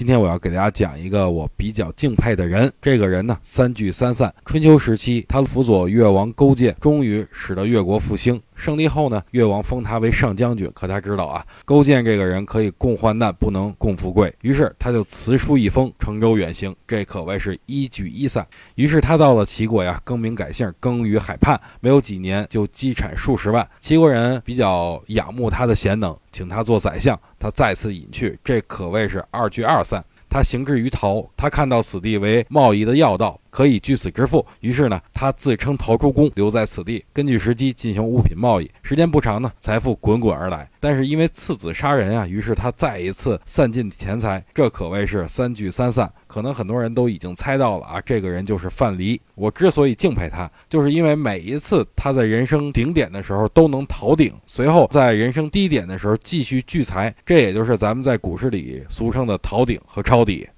今天我要给大家讲一个我比较敬佩的人，这个人呢三聚三散。春秋时期，他辅佐越王勾践，终于使得越国复兴。胜利后呢，越王封他为上将军。可他知道啊，勾践这个人可以共患难，不能共富贵。于是他就辞书一封，乘舟远行。这可谓是一举一散。于是他到了齐国呀，更名改姓，耕于海畔。没有几年就积产数十万。齐国人比较仰慕他的贤能。请他做宰相，他再次隐去，这可谓是二聚二散。他行至于陶，他看到此地为贸易的要道。可以据此致富，于是呢，他自称陶朱公，留在此地，根据时机进行物品贸易。时间不长呢，财富滚滚而来。但是因为次子杀人啊，于是他再一次散尽钱财。这可谓是三聚三散。可能很多人都已经猜到了啊，这个人就是范蠡。我之所以敬佩他，就是因为每一次他在人生顶点的时候都能逃顶，随后在人生低点的时候继续聚财。这也就是咱们在股市里俗称的逃顶和抄底。